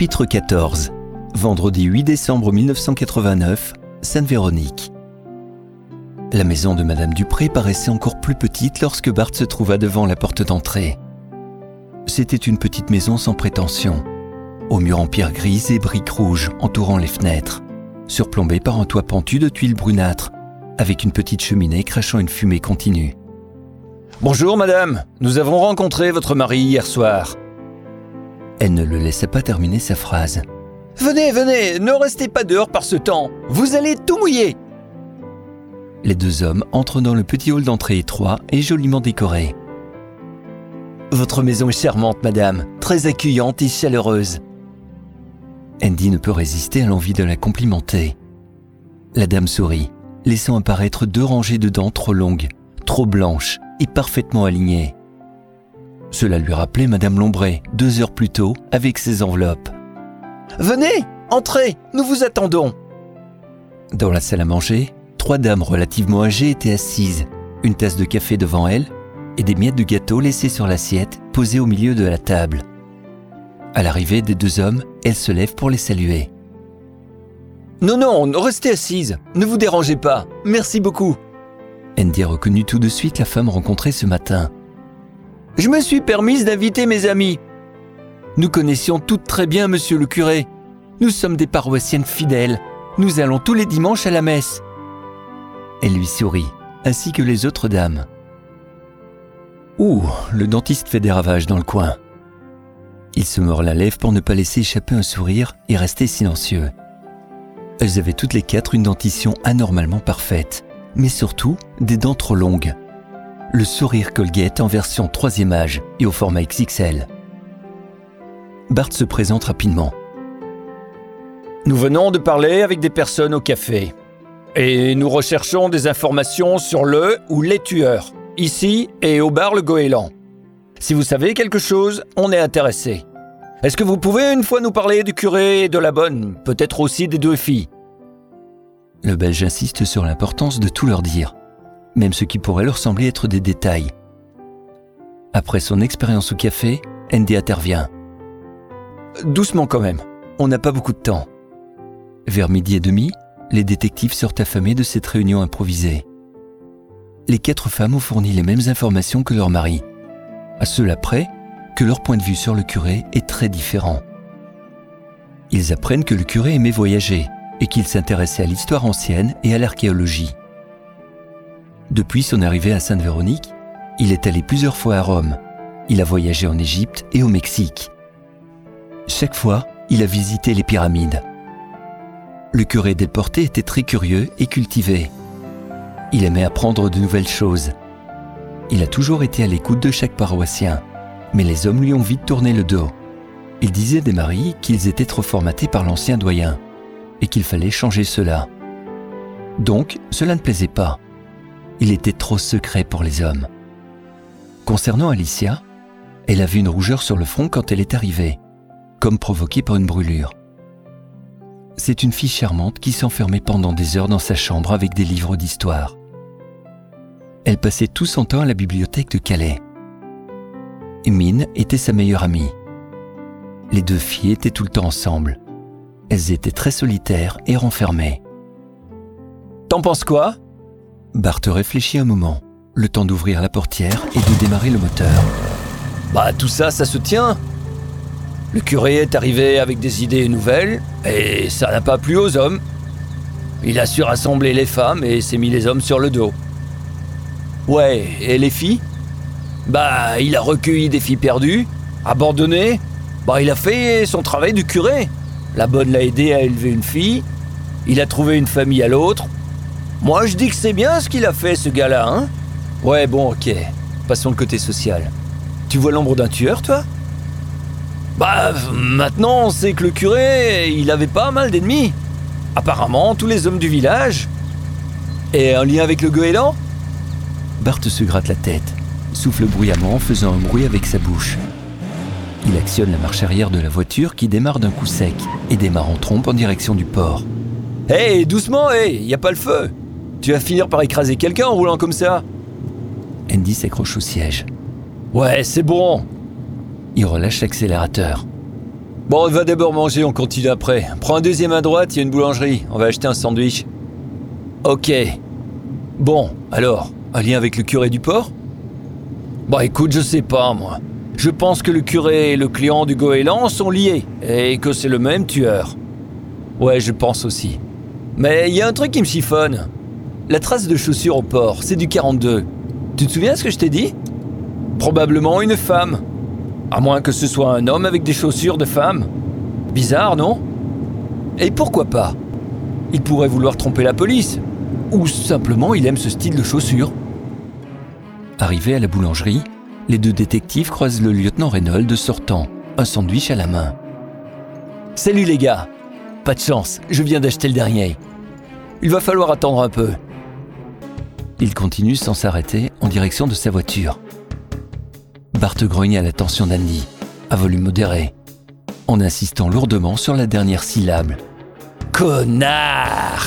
Chapitre 14 Vendredi 8 décembre 1989, Sainte-Véronique. La maison de Madame Dupré paraissait encore plus petite lorsque Bart se trouva devant la porte d'entrée. C'était une petite maison sans prétention, aux murs en pierre grise et briques rouges entourant les fenêtres, surplombée par un toit pentu de tuiles brunâtres, avec une petite cheminée crachant une fumée continue. Bonjour madame, nous avons rencontré votre mari hier soir. Elle ne le laissa pas terminer sa phrase. Venez, venez, ne restez pas dehors par ce temps, vous allez tout mouiller. Les deux hommes entrent dans le petit hall d'entrée étroit et joliment décoré. Votre maison est charmante, madame, très accueillante et chaleureuse. Andy ne peut résister à l'envie de la complimenter. La dame sourit, laissant apparaître deux rangées de dents trop longues, trop blanches et parfaitement alignées. Cela lui rappelait Madame Lombray, deux heures plus tôt, avec ses enveloppes. Venez, entrez, nous vous attendons. Dans la salle à manger, trois dames relativement âgées étaient assises, une tasse de café devant elles et des miettes de gâteau laissées sur l'assiette posées au milieu de la table. À l'arrivée des deux hommes, elle se lève pour les saluer. Non, non, restez assise, ne vous dérangez pas, merci beaucoup. Andy reconnut tout de suite la femme rencontrée ce matin. Je me suis permise d'inviter mes amis. Nous connaissions toutes très bien monsieur le curé. Nous sommes des paroissiennes fidèles. Nous allons tous les dimanches à la messe. Elle lui sourit, ainsi que les autres dames. Ouh, le dentiste fait des ravages dans le coin. Il se mord la lèvre pour ne pas laisser échapper un sourire et rester silencieux. Elles avaient toutes les quatre une dentition anormalement parfaite, mais surtout des dents trop longues. Le sourire Colgate en version troisième âge et au format XXL. Bart se présente rapidement. Nous venons de parler avec des personnes au café. Et nous recherchons des informations sur le ou les tueurs, ici et au bar Le Goéland. Si vous savez quelque chose, on est intéressé. Est-ce que vous pouvez une fois nous parler du curé et de la bonne, peut-être aussi des deux filles? Le Belge insiste sur l'importance de tout leur dire, même ce qui pourrait leur sembler être des détails. Après son expérience au café, Andy intervient. Doucement quand même, on n'a pas beaucoup de temps. Vers midi et demi, les détectives sortent affamés de cette réunion improvisée. Les quatre femmes ont fourni les mêmes informations que leur mari, à cela près que leur point de vue sur le curé est très différent. Ils apprennent que le curé aimait voyager et qu'il s'intéressait à l'histoire ancienne et à l'archéologie. Depuis son arrivée à Sainte-Véronique, il est allé plusieurs fois à Rome. Il a voyagé en Égypte et au Mexique. Chaque fois, il a visité les pyramides. Le curé Delporté était très curieux et cultivé. Il aimait apprendre de nouvelles choses. Il a toujours été à l'écoute de chaque paroissien, mais les hommes lui ont vite tourné le dos. Il disait des maris qu'ils étaient trop formatés par l'ancien doyen et qu'il fallait changer cela. Donc, cela ne plaisait pas. Il était trop secret pour les hommes. Concernant Alicia, elle a vu une rougeur sur le front quand elle est arrivée, comme provoquée par une brûlure. C'est une fille charmante qui s'enfermait pendant des heures dans sa chambre avec des livres d'histoire. Elle passait tout son temps à la bibliothèque de Calais. Mine était sa meilleure amie. Les deux filles étaient tout le temps ensemble. Elles étaient très solitaires et renfermées. T'en penses quoi? Bart réfléchit un moment, le temps d'ouvrir la portière et de démarrer le moteur. Bah tout ça, ça se tient. Le curé est arrivé avec des idées nouvelles et ça n'a pas plu aux hommes. Il a su rassembler les femmes et s'est mis les hommes sur le dos. Ouais, et les filles? Bah, il a recueilli des filles perdues, abandonnées. Bah, il a fait son travail du curé. La bonne l'a aidé à élever une fille. Il a trouvé une famille à l'autre. Moi, je dis que c'est bien ce qu'il a fait, ce gars-là, hein Ouais, bon, ok. Passons le côté social. Tu vois l'ombre d'un tueur, toi? Bah, maintenant, on sait que le curé, il avait pas mal d'ennemis. Apparemment, tous les hommes du village. Et un lien avec le goéland? Bart se gratte la tête, souffle bruyamment en faisant un bruit avec sa bouche. Il actionne la marche arrière de la voiture qui démarre d'un coup sec et démarre en trompe en direction du port. Hé, doucement, hé, y a pas le feu Tu vas finir par écraser quelqu'un en roulant comme ça Andy s'accroche au siège. Ouais, c'est bon Il relâche l'accélérateur. Bon, on va d'abord manger, on continue après. Prends un deuxième à droite, il y a une boulangerie. On va acheter un sandwich. Ok. Bon, alors, un lien avec le curé du port? Bah écoute, je sais pas, moi. Je pense que le curé et le client du goéland sont liés, et que c'est le même tueur. Ouais, je pense aussi. Mais il y a un truc qui me chiffonne. La trace de chaussure au port, c'est du 42. Tu te souviens ce que je t'ai dit? Probablement une femme. À moins que ce soit un homme avec des chaussures de femme. Bizarre, non? Et pourquoi pas? Il pourrait vouloir tromper la police. Ou simplement il aime ce style de chaussures. Arrivés à la boulangerie, les deux détectives croisent le lieutenant Reynolds sortant, un sandwich à la main. Salut les gars Pas de chance, je viens d'acheter le dernier. Il va falloir attendre un peu. Il continue sans s'arrêter en direction de sa voiture. Bart grogne à l'attention d'Andy, à volume modéré, en insistant lourdement sur la dernière syllabe. Connard